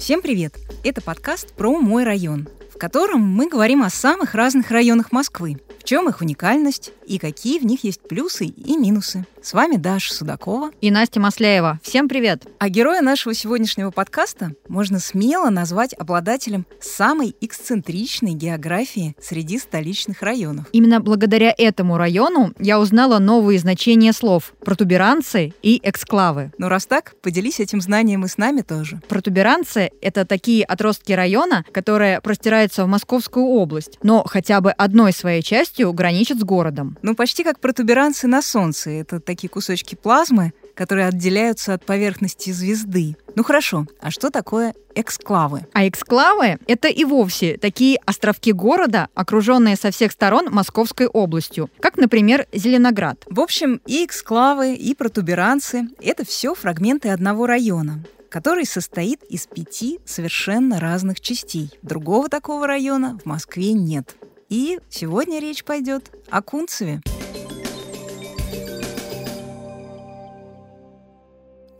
Всем привет! Это подкаст про мой район, в котором мы говорим о самых разных районах Москвы, в чем их уникальность и какие в них есть плюсы и минусы. С вами Даша Судакова и Настя Масляева. Всем привет! А героя нашего сегодняшнего подкаста можно смело назвать обладателем самой эксцентричной географии среди столичных районов. Именно благодаря этому району я узнала новые значения слов протуберанцы и эксклавы. Ну раз так, поделись этим знанием и с нами тоже. Протуберанцы — это такие отростки района, которые простираются в Московскую область, но хотя бы одной своей частью граничат с городом. Ну почти как протуберанцы на Солнце. Это такие кусочки плазмы, которые отделяются от поверхности звезды. Ну хорошо, а что такое эксклавы? А эксклавы — это и вовсе такие островки города, окруженные со всех сторон Московской областью, как, например, Зеленоград. В общем, и эксклавы, и протуберанцы — это все фрагменты одного района который состоит из пяти совершенно разных частей. Другого такого района в Москве нет. И сегодня речь пойдет о Кунцеве.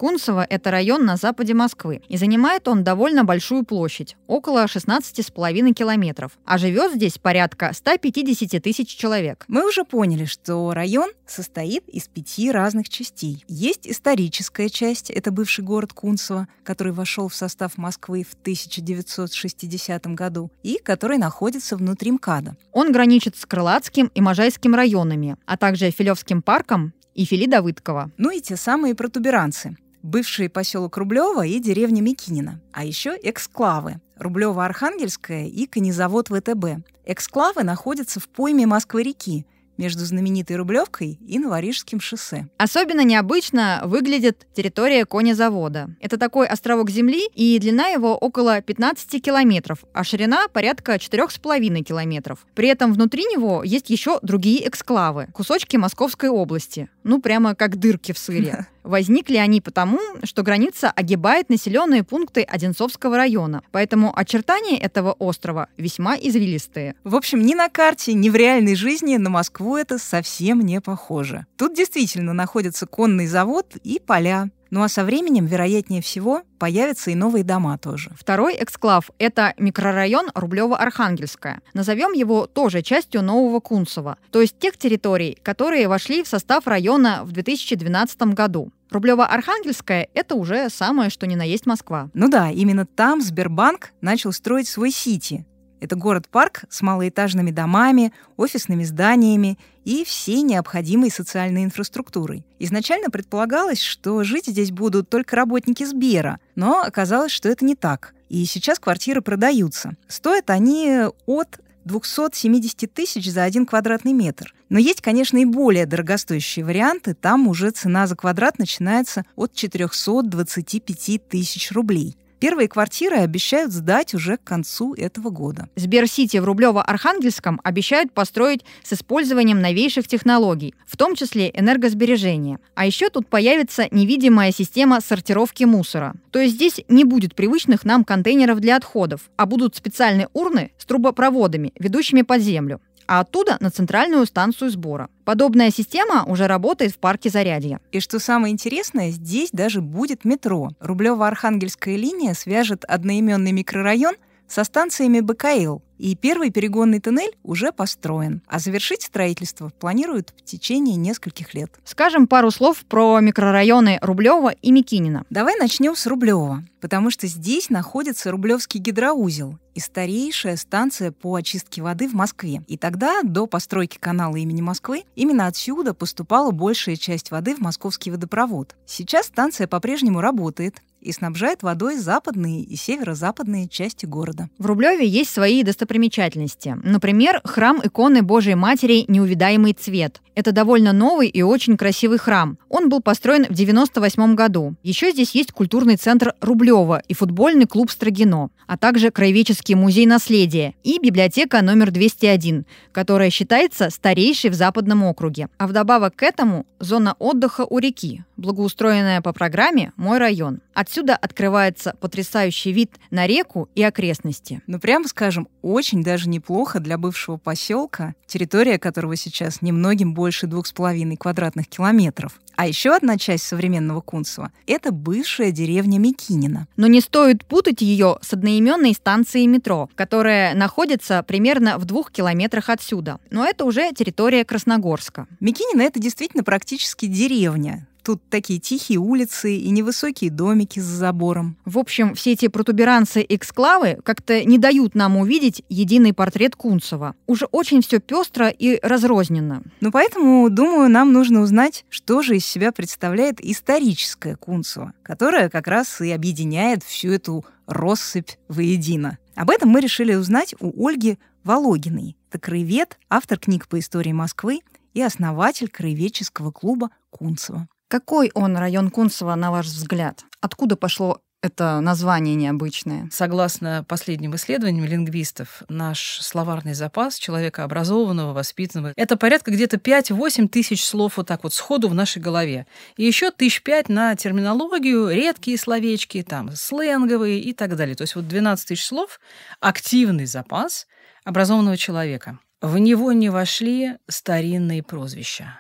Кунцево – это район на западе Москвы, и занимает он довольно большую площадь – около 16,5 километров, а живет здесь порядка 150 тысяч человек. Мы уже поняли, что район состоит из пяти разных частей. Есть историческая часть – это бывший город Кунцево, который вошел в состав Москвы в 1960 году и который находится внутри МКАДа. Он граничит с Крылатским и Можайским районами, а также Филевским парком и Фили Давыдкова. Ну и те самые протуберанцы – бывший поселок Рублево и деревня Микинина, а еще эксклавы Рублево-Архангельская и конезавод ВТБ. Эксклавы находятся в пойме Москвы-реки – между знаменитой Рублевкой и Новорижским шоссе. Особенно необычно выглядит территория конезавода. Это такой островок земли, и длина его около 15 километров, а ширина порядка 4,5 километров. При этом внутри него есть еще другие эксклавы, кусочки Московской области. Ну, прямо как дырки в сыре. Возникли они потому, что граница огибает населенные пункты Одинцовского района, поэтому очертания этого острова весьма извилистые. В общем, ни на карте, ни в реальной жизни на Москву это совсем не похоже. Тут действительно находится конный завод и поля, ну а со временем, вероятнее всего, появятся и новые дома тоже. Второй эксклав — это микрорайон Рублево-Архангельская. Назовем его тоже частью Нового Кунцева, то есть тех территорий, которые вошли в состав района в 2012 году. Рублево-Архангельская — это уже самое, что ни на есть Москва. Ну да, именно там Сбербанк начал строить свой сити, это город-парк с малоэтажными домами, офисными зданиями и всей необходимой социальной инфраструктурой. Изначально предполагалось, что жить здесь будут только работники Сбера, но оказалось, что это не так. И сейчас квартиры продаются. Стоят они от 270 тысяч за один квадратный метр. Но есть, конечно, и более дорогостоящие варианты. Там уже цена за квадрат начинается от 425 тысяч рублей. Первые квартиры обещают сдать уже к концу этого года. Сберсити в Рублево-Архангельском обещают построить с использованием новейших технологий, в том числе энергосбережения. А еще тут появится невидимая система сортировки мусора. То есть здесь не будет привычных нам контейнеров для отходов, а будут специальные урны с трубопроводами, ведущими под землю а оттуда на центральную станцию сбора. Подобная система уже работает в парке Зарядье. И что самое интересное, здесь даже будет метро. Рублево-Архангельская линия свяжет одноименный микрорайон со станциями БКЛ, и первый перегонный туннель уже построен, а завершить строительство планируют в течение нескольких лет. Скажем пару слов про микрорайоны Рублева и Микинина. Давай начнем с Рублева, потому что здесь находится Рублевский гидроузел и старейшая станция по очистке воды в Москве. И тогда, до постройки канала имени Москвы, именно отсюда поступала большая часть воды в московский водопровод. Сейчас станция по-прежнему работает, и снабжает водой западные и северо-западные части города. В Рублеве есть свои достопримечательности. Например, храм иконы Божией Матери «Неувидаемый цвет». Это довольно новый и очень красивый храм. Он был построен в 98 году. Еще здесь есть культурный центр Рублева и футбольный клуб Строгино, а также краеведческий музей наследия и библиотека номер 201, которая считается старейшей в Западном округе. А вдобавок к этому зона отдыха у реки, благоустроенная по программе «Мой район». От Отсюда открывается потрясающий вид на реку и окрестности. Ну, прямо скажем, очень даже неплохо для бывшего поселка, территория которого сейчас немногим больше двух с половиной квадратных километров. А еще одна часть современного Кунцева — это бывшая деревня Микинина. Но не стоит путать ее с одноименной станцией метро, которая находится примерно в двух километрах отсюда. Но это уже территория Красногорска. Микинина — это действительно практически деревня. Тут такие тихие улицы и невысокие домики за забором. В общем, все эти протуберанцы и эксклавы как-то не дают нам увидеть единый портрет Кунцева. Уже очень все пестро и разрозненно. Ну, поэтому, думаю, нам нужно узнать, что же из себя представляет историческое Кунцево, которое как раз и объединяет всю эту россыпь воедино. Об этом мы решили узнать у Ольги Вологиной. Это краевед, автор книг по истории Москвы и основатель краеведческого клуба Кунцева. Какой он район Кунцева, на ваш взгляд? Откуда пошло это название необычное. Согласно последним исследованиям лингвистов, наш словарный запас человека образованного, воспитанного, это порядка где-то 5-8 тысяч слов вот так вот сходу в нашей голове. И еще тысяч пять на терминологию, редкие словечки, там, сленговые и так далее. То есть вот 12 тысяч слов – активный запас образованного человека. В него не вошли старинные прозвища.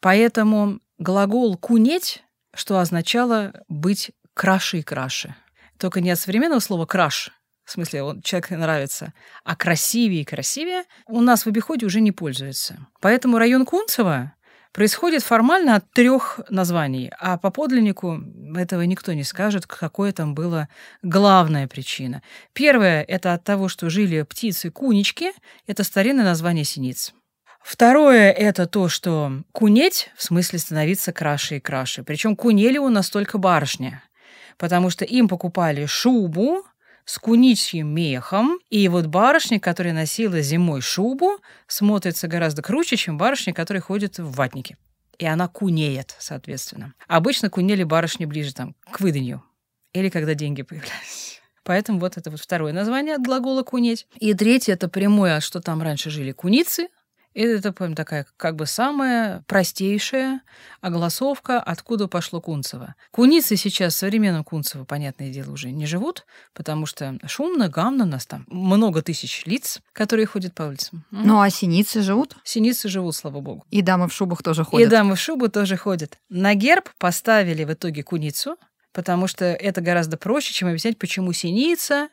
Поэтому глагол «кунеть», что означало быть краше и краше. Только не от современного слова «краш», в смысле, он, человек нравится, а красивее и красивее у нас в обиходе уже не пользуется. Поэтому район Кунцево происходит формально от трех названий, а по подлиннику этого никто не скажет, какое там была главная причина. Первое – это от того, что жили птицы-кунички, это старинное название синиц. Второе – это то, что кунеть, в смысле становиться краше и краше. Причем кунели у нас только барышня, потому что им покупали шубу с куничьим мехом, и вот барышня, которая носила зимой шубу, смотрится гораздо круче, чем барышня, которая ходит в ватнике. И она кунеет, соответственно. Обычно кунели барышни ближе там, к выданью или когда деньги появлялись. Поэтому вот это вот второе название от глагола «кунеть». И третье — это прямое, что там раньше жили куницы, и это, прям такая как бы самая простейшая огласовка, откуда пошло Кунцево. Куницы сейчас в современном Кунцево, понятное дело, уже не живут, потому что шумно, гамно, у нас там много тысяч лиц, которые ходят по улицам. Ну, а синицы живут? Синицы живут, слава богу. И дамы в шубах тоже ходят. И дамы в шубу тоже ходят. На герб поставили в итоге куницу, потому что это гораздо проще, чем объяснять, почему синица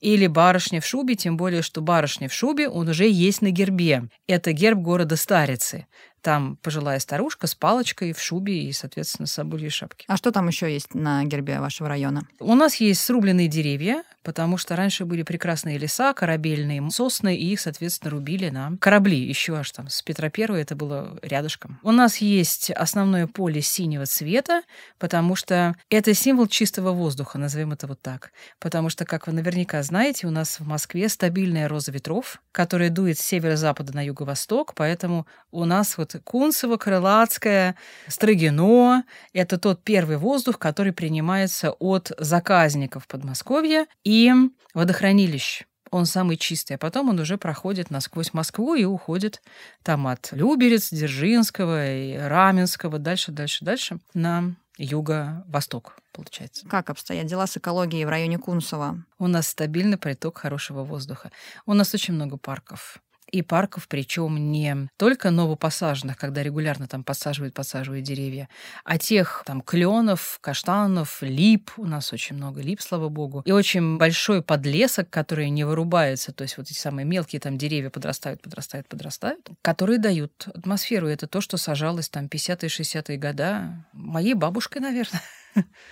или барышня в шубе, тем более, что барышня в шубе, он уже есть на гербе. Это герб города Старицы. Там пожилая старушка с палочкой в шубе и, соответственно, с собольей шапки. А что там еще есть на гербе вашего района? У нас есть срубленные деревья, потому что раньше были прекрасные леса, корабельные сосны, и их, соответственно, рубили на корабли. Еще аж там с Петра Первого это было рядышком. У нас есть основное поле синего цвета, потому что это символ чистого воздуха, назовем это вот так. Потому что, как вы наверняка знаете, у нас в Москве стабильная роза ветров, которая дует с северо-запада на юго-восток, поэтому у нас вот Кунцево, Крылатское, Строгино — это тот первый воздух, который принимается от заказников Подмосковья и водохранилищ. Он самый чистый, а потом он уже проходит насквозь Москву и уходит там от Люберец, Дзержинского и Раменского, дальше, дальше, дальше на юго-восток, получается. Как обстоят дела с экологией в районе Кунцева? У нас стабильный приток хорошего воздуха. У нас очень много парков и парков, причем не только новопосаженных, когда регулярно там посаживают, подсаживают деревья, а тех там кленов, каштанов, лип, у нас очень много лип, слава богу, и очень большой подлесок, который не вырубается, то есть вот эти самые мелкие там деревья подрастают, подрастают, подрастают, которые дают атмосферу. Это то, что сажалось там 50-е, 60-е года моей бабушкой, наверное.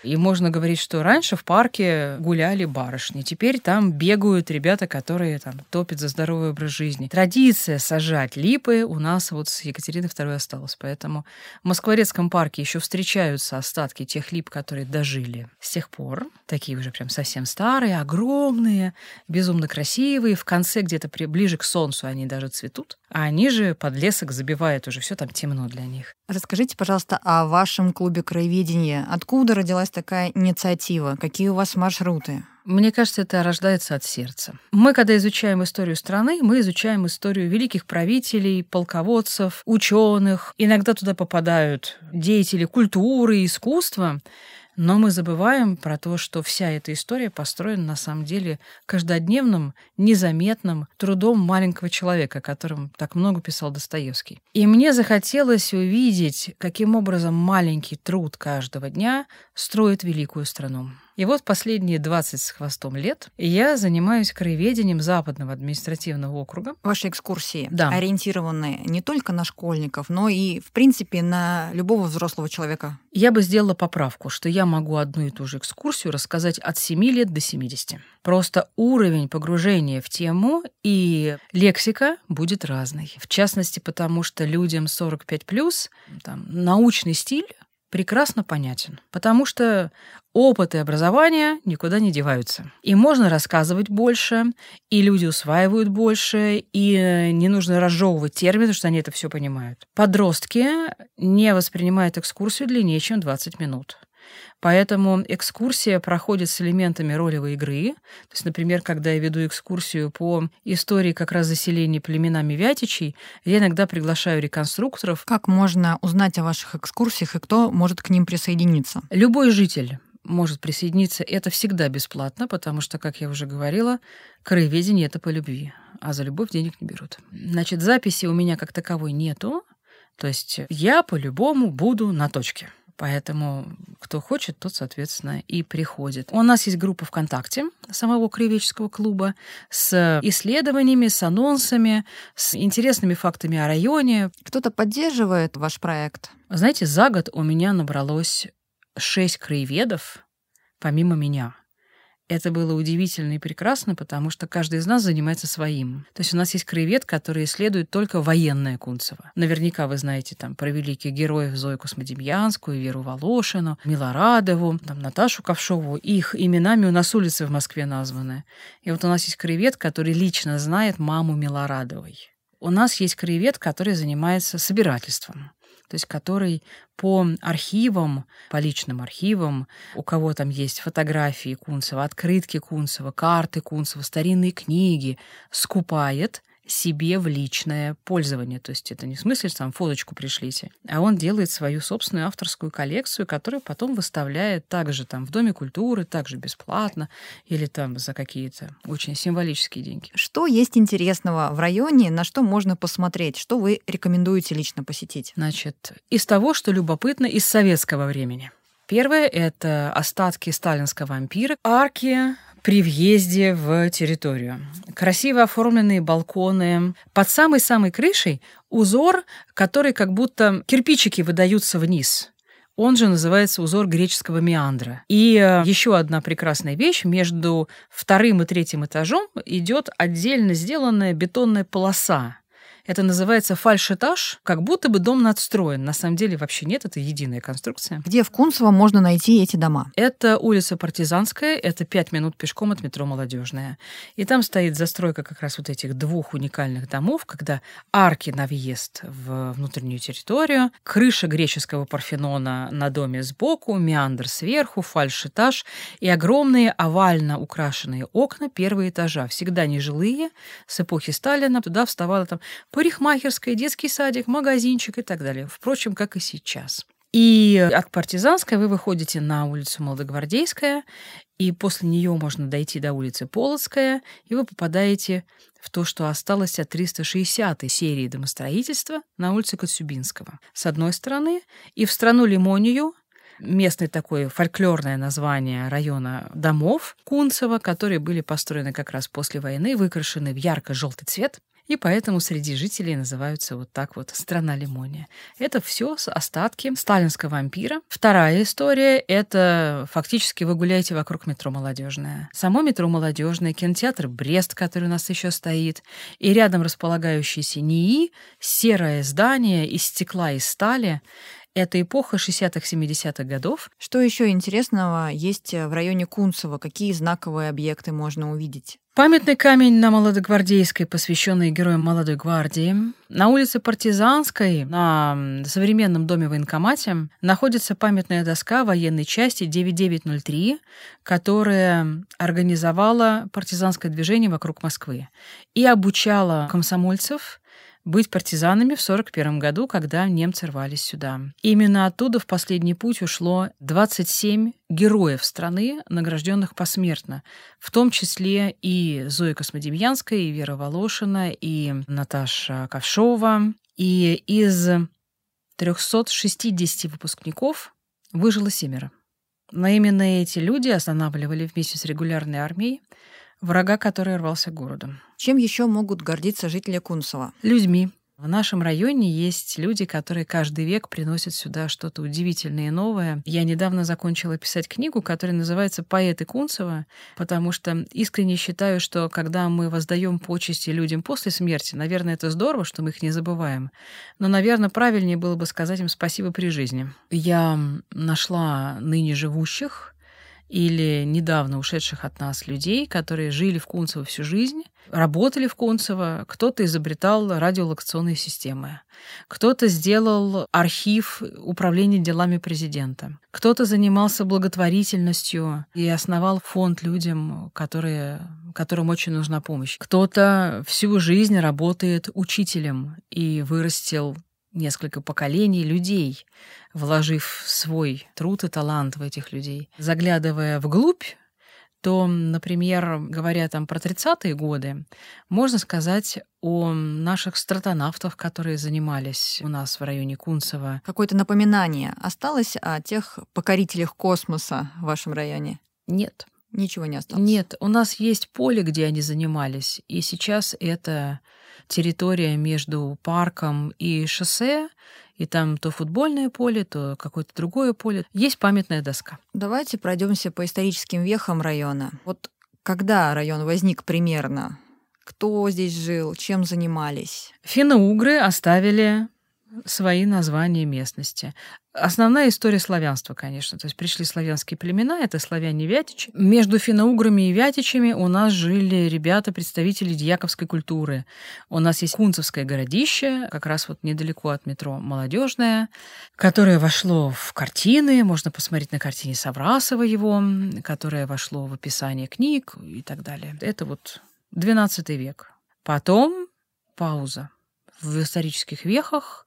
И можно говорить, что раньше в парке гуляли барышни, теперь там бегают ребята, которые там топят за здоровый образ жизни. Традиция сажать липы у нас вот с Екатерины II осталась, поэтому в Москворецком парке еще встречаются остатки тех лип, которые дожили с тех пор. Такие уже прям совсем старые, огромные, безумно красивые. В конце где-то при, ближе к солнцу они даже цветут. А они же под лесок забивают уже, все там темно для них. Расскажите, пожалуйста, о вашем клубе краеведения. Откуда родилась такая инициатива? Какие у вас маршруты? Мне кажется, это рождается от сердца. Мы, когда изучаем историю страны, мы изучаем историю великих правителей, полководцев, ученых. Иногда туда попадают деятели культуры, искусства. Но мы забываем про то, что вся эта история построена на самом деле каждодневным, незаметным трудом маленького человека, о котором так много писал Достоевский. И мне захотелось увидеть, каким образом маленький труд каждого дня строит великую страну. И вот последние 20 с хвостом лет я занимаюсь краеведением Западного административного округа. Ваши экскурсии да. ориентированы не только на школьников, но и, в принципе, на любого взрослого человека. Я бы сделала поправку, что я могу одну и ту же экскурсию рассказать от 7 лет до 70. Просто уровень погружения в тему и лексика будет разный. В частности, потому что людям 45+, там, научный стиль прекрасно понятен, потому что опыт и образование никуда не деваются. И можно рассказывать больше, и люди усваивают больше, и э, не нужно разжевывать термины, что они это все понимают. Подростки не воспринимают экскурсию длиннее, чем 20 минут. Поэтому экскурсия проходит с элементами ролевой игры. То есть, например, когда я веду экскурсию по истории как раз заселения племенами Вятичей, я иногда приглашаю реконструкторов. Как можно узнать о ваших экскурсиях и кто может к ним присоединиться? Любой житель может присоединиться. Это всегда бесплатно, потому что, как я уже говорила, краеведение — это по любви, а за любовь денег не берут. Значит, записи у меня как таковой нету, то есть я по-любому буду на точке. Поэтому кто хочет, тот, соответственно, и приходит. У нас есть группа ВКонтакте самого Краеведческого клуба с исследованиями, с анонсами, с интересными фактами о районе. Кто-то поддерживает ваш проект? Знаете, за год у меня набралось шесть краеведов, помимо меня. Это было удивительно и прекрасно, потому что каждый из нас занимается своим. То есть у нас есть краевед, который исследует только военное Кунцево. Наверняка вы знаете там про великих героев Зою Космодемьянскую, Веру Волошину, Милорадову, там, Наташу Ковшову. Их именами у нас улицы в Москве названы. И вот у нас есть краевед, который лично знает маму Милорадовой. У нас есть краевед, который занимается собирательством то есть который по архивам, по личным архивам, у кого там есть фотографии Кунцева, открытки Кунцева, карты Кунцева, старинные книги, скупает себе в личное пользование. То есть это не в смысле, что там фоточку пришлите, а он делает свою собственную авторскую коллекцию, которую потом выставляет также там в Доме культуры, также бесплатно или там за какие-то очень символические деньги. Что есть интересного в районе, на что можно посмотреть, что вы рекомендуете лично посетить? Значит, из того, что любопытно из советского времени. Первое — это остатки сталинского ампира, арки при въезде в территорию. Красиво оформленные балконы. Под самой-самой крышей узор, который как будто кирпичики выдаются вниз. Он же называется узор греческого меандра. И э, еще одна прекрасная вещь. Между вторым и третьим этажом идет отдельно сделанная бетонная полоса это называется фальшетаж, как будто бы дом надстроен. На самом деле вообще нет, это единая конструкция. Где в Кунцево можно найти эти дома? Это улица Партизанская, это пять минут пешком от метро Молодежная. И там стоит застройка как раз вот этих двух уникальных домов, когда арки на въезд в внутреннюю территорию, крыша греческого парфенона на доме сбоку, меандр сверху, фальшетаж и огромные овально украшенные окна первого этажа, всегда нежилые, с эпохи Сталина. Туда вставала там парикмахерская, детский садик, магазинчик и так далее. Впрочем, как и сейчас. И от Партизанской вы выходите на улицу Молодогвардейская, и после нее можно дойти до улицы Полоцкая, и вы попадаете в то, что осталось от 360-й серии домостроительства на улице Коцюбинского. С одной стороны, и в страну Лимонию, местное такое фольклорное название района домов Кунцева, которые были построены как раз после войны, выкрашены в ярко-желтый цвет и поэтому среди жителей называются вот так вот «страна лимония». Это все остатки сталинского ампира. Вторая история — это фактически вы гуляете вокруг метро «Молодежное». Само метро «Молодежное», кинотеатр «Брест», который у нас еще стоит, и рядом располагающийся НИИ, серое здание из стекла и стали, это эпоха 60-х, 70-х годов. Что еще интересного есть в районе Кунцево? Какие знаковые объекты можно увидеть? Памятный камень на Молодогвардейской, посвященный героям Молодой гвардии. На улице Партизанской, на современном доме военкомате, находится памятная доска военной части 9903, которая организовала партизанское движение вокруг Москвы и обучала комсомольцев быть партизанами в 1941 году, когда немцы рвались сюда. Именно оттуда в последний путь ушло 27 героев страны, награжденных посмертно, в том числе и Зоя Космодемьянская, и Вера Волошина, и Наташа Ковшова. И из 360 выпускников выжило семеро. Но именно эти люди останавливали вместе с регулярной армией врага, который рвался к городу. Чем еще могут гордиться жители Кунцева? Людьми. В нашем районе есть люди, которые каждый век приносят сюда что-то удивительное и новое. Я недавно закончила писать книгу, которая называется «Поэты Кунцева», потому что искренне считаю, что когда мы воздаем почести людям после смерти, наверное, это здорово, что мы их не забываем. Но, наверное, правильнее было бы сказать им спасибо при жизни. Я нашла ныне живущих или недавно ушедших от нас людей, которые жили в Кунцево всю жизнь, работали в Кунцево, кто-то изобретал радиолокационные системы, кто-то сделал архив управления делами президента, кто-то занимался благотворительностью и основал фонд людям, которые, которым очень нужна помощь. Кто-то всю жизнь работает учителем и вырастил несколько поколений людей, вложив свой труд и талант в этих людей. Заглядывая вглубь, то, например, говоря там про 30-е годы, можно сказать о наших стратонавтов, которые занимались у нас в районе Кунцева. Какое-то напоминание осталось о тех покорителях космоса в вашем районе? Нет. Ничего не осталось? Нет, у нас есть поле, где они занимались, и сейчас это территория между парком и шоссе, и там то футбольное поле, то какое-то другое поле. Есть памятная доска. Давайте пройдемся по историческим вехам района. Вот когда район возник примерно? Кто здесь жил? Чем занимались? Финно-угры оставили свои названия местности. Основная история славянства, конечно. То есть пришли славянские племена, это славяне-вятичи. Между финно-уграми и вятичами у нас жили ребята, представители дьяковской культуры. У нас есть Кунцевское городище, как раз вот недалеко от метро Молодежное, которое вошло в картины, можно посмотреть на картине Саврасова его, которое вошло в описание книг и так далее. Это вот XII век. Потом пауза. В исторических вехах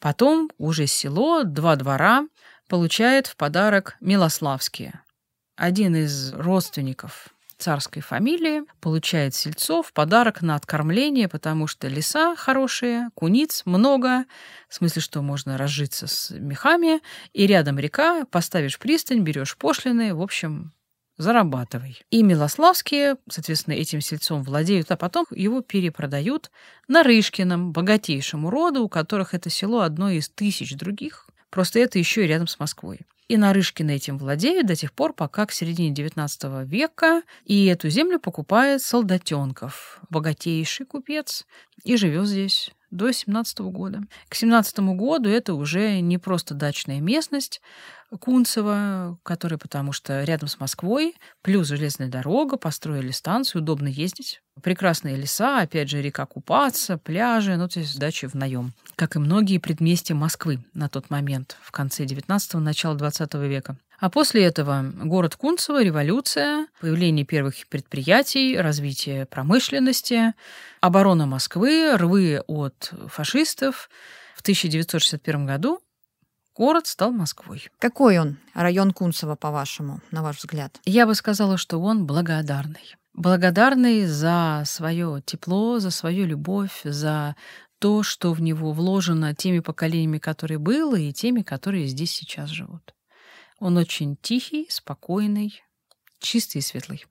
Потом уже село, два двора, получает в подарок Милославские. Один из родственников царской фамилии получает сельцов в подарок на откормление, потому что леса хорошие, куниц много, в смысле, что можно разжиться с мехами, и рядом река, поставишь пристань, берешь пошлины, в общем, зарабатывай. И Милославские, соответственно, этим сельцом владеют, а потом его перепродают Нарышкиным, богатейшему роду, у которых это село одно из тысяч других. Просто это еще и рядом с Москвой. И Нарышкины этим владеют до тех пор, пока к середине XIX века и эту землю покупает Солдатенков, богатейший купец, и живет здесь до 17 года. К 17 году это уже не просто дачная местность Кунцево, которая потому что рядом с Москвой, плюс железная дорога, построили станцию, удобно ездить. Прекрасные леса, опять же, река Купаться, пляжи, ну, то есть дачи в наем. Как и многие предместья Москвы на тот момент, в конце 19-го, начало 20 века. А после этого город Кунцево, революция, появление первых предприятий, развитие промышленности, оборона Москвы, рвы от фашистов. В 1961 году город стал Москвой. Какой он, район Кунцево, по-вашему, на ваш взгляд? Я бы сказала, что он благодарный. Благодарный за свое тепло, за свою любовь, за то, что в него вложено теми поколениями, которые было, и теми, которые здесь сейчас живут. Он очень тихий, спокойный, чистый и светлый.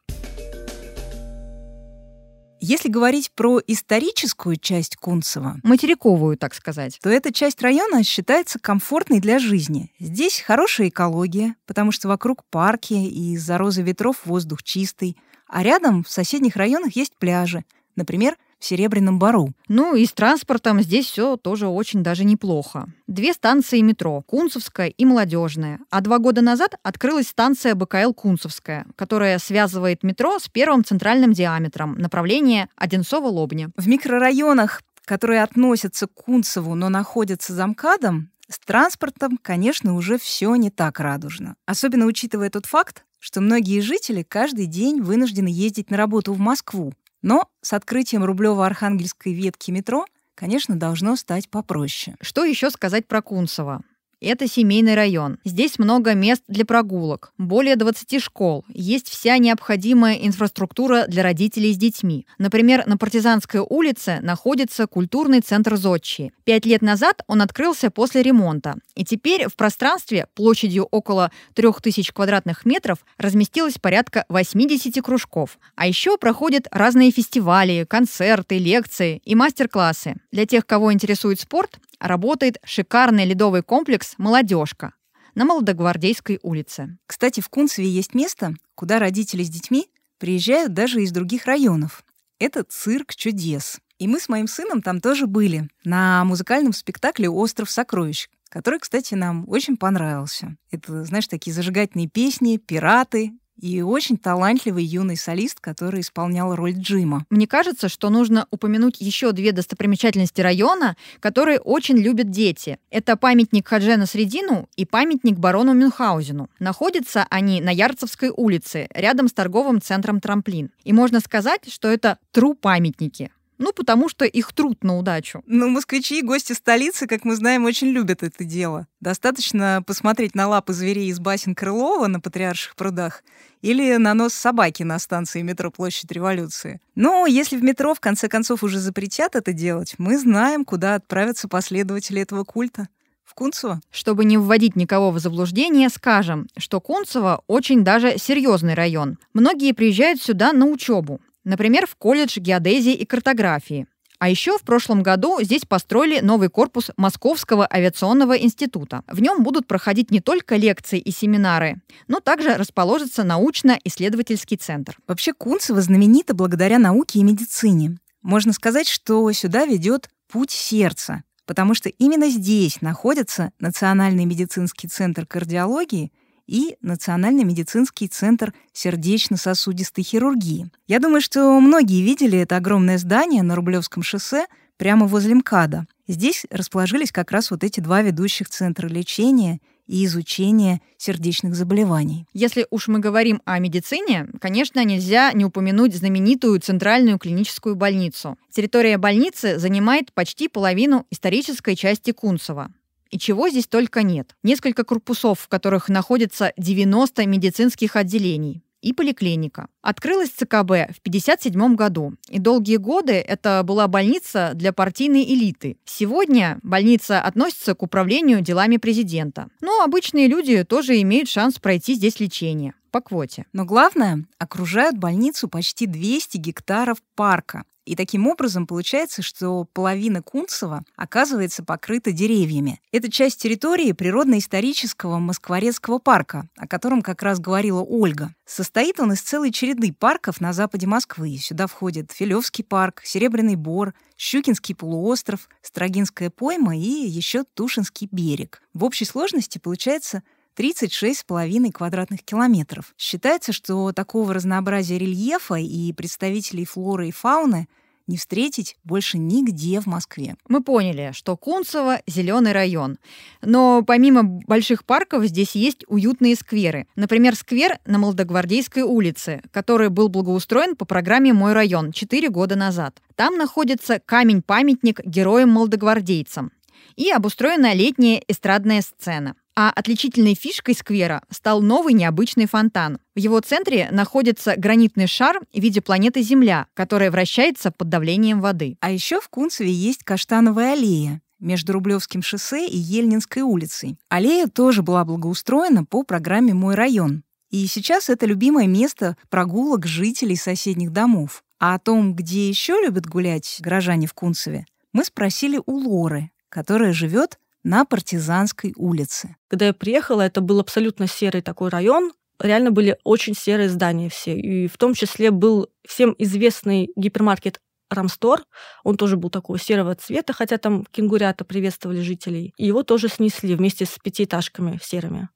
Если говорить про историческую часть Кунцева, материковую, так сказать, то эта часть района считается комфортной для жизни. Здесь хорошая экология, потому что вокруг парки и из-за розы ветров воздух чистый, а рядом в соседних районах есть пляжи, например, в Серебряном Бару. Ну и с транспортом здесь все тоже очень даже неплохо. Две станции метро, Кунцевская и Молодежная. А два года назад открылась станция БКЛ Кунцевская, которая связывает метро с первым центральным диаметром, направление Одинцово-Лобня. В микрорайонах, которые относятся к Кунцеву, но находятся за МКАДом, с транспортом, конечно, уже все не так радужно. Особенно учитывая тот факт, что многие жители каждый день вынуждены ездить на работу в Москву, но с открытием Рублево-Архангельской ветки метро конечно, должно стать попроще. Что еще сказать про Кунцево? Это семейный район. Здесь много мест для прогулок, более 20 школ. Есть вся необходимая инфраструктура для родителей с детьми. Например, на Партизанской улице находится культурный центр Зодчи. Пять лет назад он открылся после ремонта. И теперь в пространстве площадью около 3000 квадратных метров разместилось порядка 80 кружков. А еще проходят разные фестивали, концерты, лекции и мастер-классы. Для тех, кого интересует спорт, работает шикарный ледовый комплекс «Молодежка» на Молодогвардейской улице. Кстати, в Кунцеве есть место, куда родители с детьми приезжают даже из других районов. Это цирк чудес. И мы с моим сыном там тоже были, на музыкальном спектакле «Остров сокровищ», который, кстати, нам очень понравился. Это, знаешь, такие зажигательные песни, пираты, и очень талантливый юный солист, который исполнял роль Джима. Мне кажется, что нужно упомянуть еще две достопримечательности района, которые очень любят дети. Это памятник Хаджена Средину и памятник барону Мюнхгаузену. Находятся они на Ярцевской улице, рядом с торговым центром «Трамплин». И можно сказать, что это тру-памятники. Ну, потому что их труд на удачу. Ну, москвичи и гости столицы, как мы знаем, очень любят это дело. Достаточно посмотреть на лапы зверей из басен Крылова на Патриарших прудах или на нос собаки на станции метро Площадь Революции. Но если в метро в конце концов уже запретят это делать, мы знаем, куда отправятся последователи этого культа. В Кунцево? Чтобы не вводить никого в заблуждение, скажем, что Кунцево очень даже серьезный район. Многие приезжают сюда на учебу. Например, в колледж геодезии и картографии. А еще в прошлом году здесь построили новый корпус Московского авиационного института. В нем будут проходить не только лекции и семинары, но также расположится научно-исследовательский центр. Вообще Кунцево знаменито благодаря науке и медицине. Можно сказать, что сюда ведет путь сердца, потому что именно здесь находится Национальный медицинский центр кардиологии и Национальный медицинский центр сердечно-сосудистой хирургии. Я думаю, что многие видели это огромное здание на Рублевском шоссе прямо возле МКАДа. Здесь расположились как раз вот эти два ведущих центра лечения и изучения сердечных заболеваний. Если уж мы говорим о медицине, конечно, нельзя не упомянуть знаменитую центральную клиническую больницу. Территория больницы занимает почти половину исторической части Кунцева. И чего здесь только нет. Несколько корпусов, в которых находится 90 медицинских отделений и поликлиника. Открылась ЦКБ в 1957 году, и долгие годы это была больница для партийной элиты. Сегодня больница относится к управлению делами президента. Но обычные люди тоже имеют шанс пройти здесь лечение по квоте. Но главное, окружают больницу почти 200 гектаров парка. И таким образом получается, что половина Кунцева оказывается покрыта деревьями. Это часть территории природно-исторического Москворецкого парка, о котором как раз говорила Ольга. Состоит он из целой череды парков на западе Москвы. Сюда входят Филевский парк, Серебряный Бор, Щукинский полуостров, Строгинская пойма и еще Тушинский берег. В общей сложности получается 36,5 квадратных километров. Считается, что такого разнообразия рельефа и представителей флоры и фауны не встретить больше нигде в Москве. Мы поняли, что Кунцево — зеленый район. Но помимо больших парков здесь есть уютные скверы. Например, сквер на Молодогвардейской улице, который был благоустроен по программе «Мой район» 4 года назад. Там находится камень-памятник героям-молодогвардейцам и обустроена летняя эстрадная сцена. А отличительной фишкой сквера стал новый необычный фонтан. В его центре находится гранитный шар в виде планеты Земля, которая вращается под давлением воды. А еще в Кунцеве есть каштановая аллея между Рублевским шоссе и Ельнинской улицей. Аллея тоже была благоустроена по программе «Мой район». И сейчас это любимое место прогулок жителей соседних домов. А о том, где еще любят гулять горожане в Кунцеве, мы спросили у Лоры, которая живет на Партизанской улице. Когда я приехала, это был абсолютно серый такой район. Реально были очень серые здания все. И в том числе был всем известный гипермаркет Рамстор, он тоже был такого серого цвета, хотя там кенгурята приветствовали жителей. И его тоже снесли вместе с пятиэтажками серыми.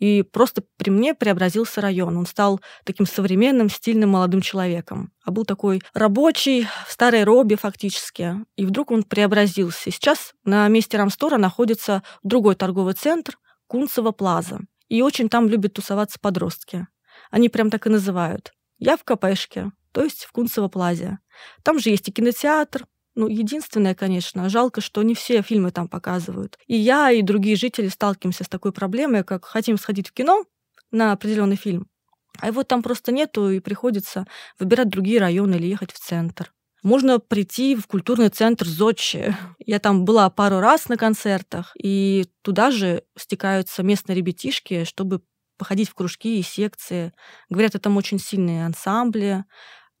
И просто при мне преобразился район. Он стал таким современным, стильным молодым человеком. А был такой рабочий, в старой робе фактически. И вдруг он преобразился. И сейчас на месте Рамстора находится другой торговый центр Кунцево Плаза. И очень там любят тусоваться подростки. Они прям так и называют. Я в КПшке, то есть в Кунцево Плазе. Там же есть и кинотеатр, Ну, единственное, конечно, жалко, что не все фильмы там показывают. И я, и другие жители сталкиваемся с такой проблемой, как хотим сходить в кино на определенный фильм, а его там просто нету, и приходится выбирать другие районы или ехать в центр. Можно прийти в культурный центр Зодчи. Я там была пару раз на концертах, и туда же стекаются местные ребятишки, чтобы походить в кружки и секции. Говорят, это там очень сильные ансамбли,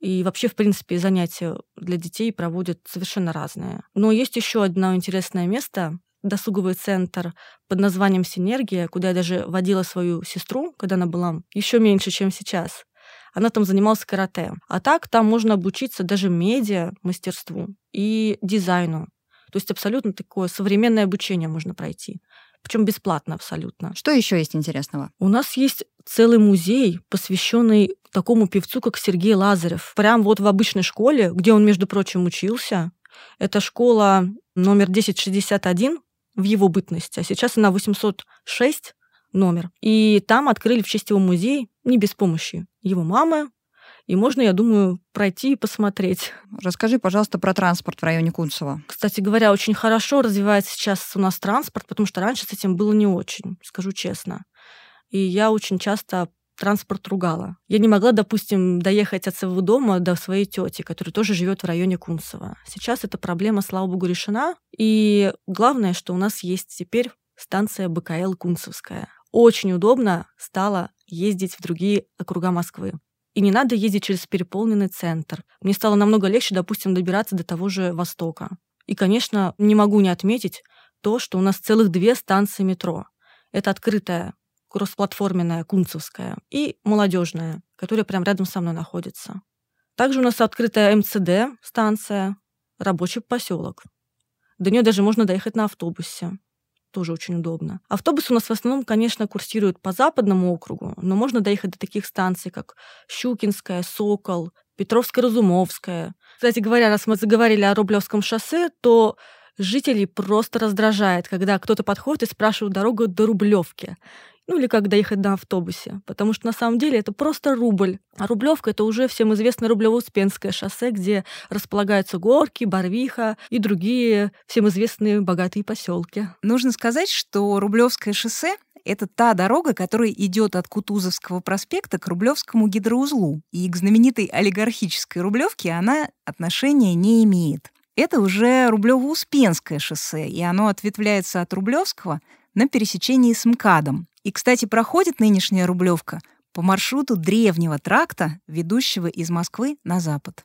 и вообще, в принципе, занятия для детей проводят совершенно разные. Но есть еще одно интересное место, досуговый центр под названием «Синергия», куда я даже водила свою сестру, когда она была еще меньше, чем сейчас. Она там занималась карате. А так там можно обучиться даже медиа, мастерству и дизайну. То есть абсолютно такое современное обучение можно пройти. Причем бесплатно абсолютно. Что еще есть интересного? У нас есть целый музей, посвященный такому певцу, как Сергей Лазарев. Прям вот в обычной школе, где он, между прочим, учился. Это школа номер 1061 в его бытности, а сейчас она 806 номер. И там открыли в честь его музей не без помощи его мамы, и можно, я думаю, пройти и посмотреть. Расскажи, пожалуйста, про транспорт в районе Кунцево. Кстати говоря, очень хорошо развивается сейчас у нас транспорт, потому что раньше с этим было не очень, скажу честно. И я очень часто транспорт ругала. Я не могла, допустим, доехать от своего дома до своей тети, которая тоже живет в районе Кунцево. Сейчас эта проблема, слава богу, решена. И главное, что у нас есть теперь станция БКЛ Кунцевская. Очень удобно стало ездить в другие округа Москвы. И не надо ездить через переполненный центр. Мне стало намного легче, допустим, добираться до того же Востока. И, конечно, не могу не отметить то, что у нас целых две станции метро. Это открытая кроссплатформенная Кунцевская и молодежная, которая прямо рядом со мной находится. Также у нас открытая МЦД станция, рабочий поселок. До нее даже можно доехать на автобусе тоже очень удобно. Автобусы у нас в основном, конечно, курсируют по западному округу, но можно доехать до таких станций, как Щукинская, Сокол, Петровско-Разумовская. Кстати говоря, раз мы заговорили о Рублевском шоссе, то жителей просто раздражает, когда кто-то подходит и спрашивает дорогу до Рублевки ну или как доехать на автобусе, потому что на самом деле это просто рубль. А Рублевка — это уже всем известное Рублево-Успенское шоссе, где располагаются горки, Барвиха и другие всем известные богатые поселки. Нужно сказать, что Рублевское шоссе это та дорога, которая идет от Кутузовского проспекта к Рублевскому гидроузлу. И к знаменитой олигархической Рублевке она отношения не имеет. Это уже Рублево-Успенское шоссе, и оно ответвляется от Рублевского на пересечении с МКАДом. И, кстати, проходит нынешняя Рублевка по маршруту древнего тракта, ведущего из Москвы на запад.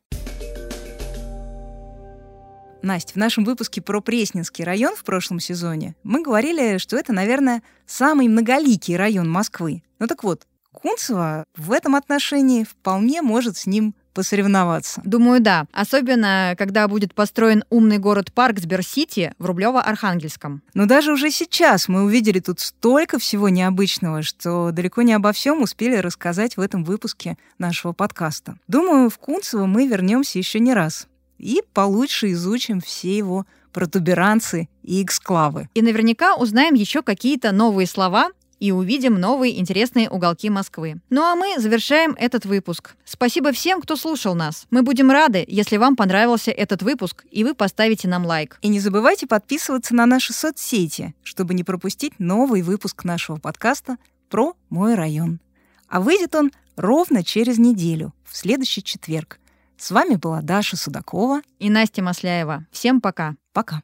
Настя, в нашем выпуске про Пресненский район в прошлом сезоне мы говорили, что это, наверное, самый многоликий район Москвы. Ну так вот, Кунцево в этом отношении вполне может с ним посоревноваться. Думаю, да. Особенно, когда будет построен умный город-парк Сберсити в Рублево-Архангельском. Но даже уже сейчас мы увидели тут столько всего необычного, что далеко не обо всем успели рассказать в этом выпуске нашего подкаста. Думаю, в Кунцево мы вернемся еще не раз и получше изучим все его протуберанцы и эксклавы. И наверняка узнаем еще какие-то новые слова и увидим новые интересные уголки Москвы. Ну а мы завершаем этот выпуск. Спасибо всем, кто слушал нас. Мы будем рады, если вам понравился этот выпуск, и вы поставите нам лайк. И не забывайте подписываться на наши соцсети, чтобы не пропустить новый выпуск нашего подкаста про мой район. А выйдет он ровно через неделю, в следующий четверг. С вами была Даша Судакова и Настя Масляева. Всем пока. Пока.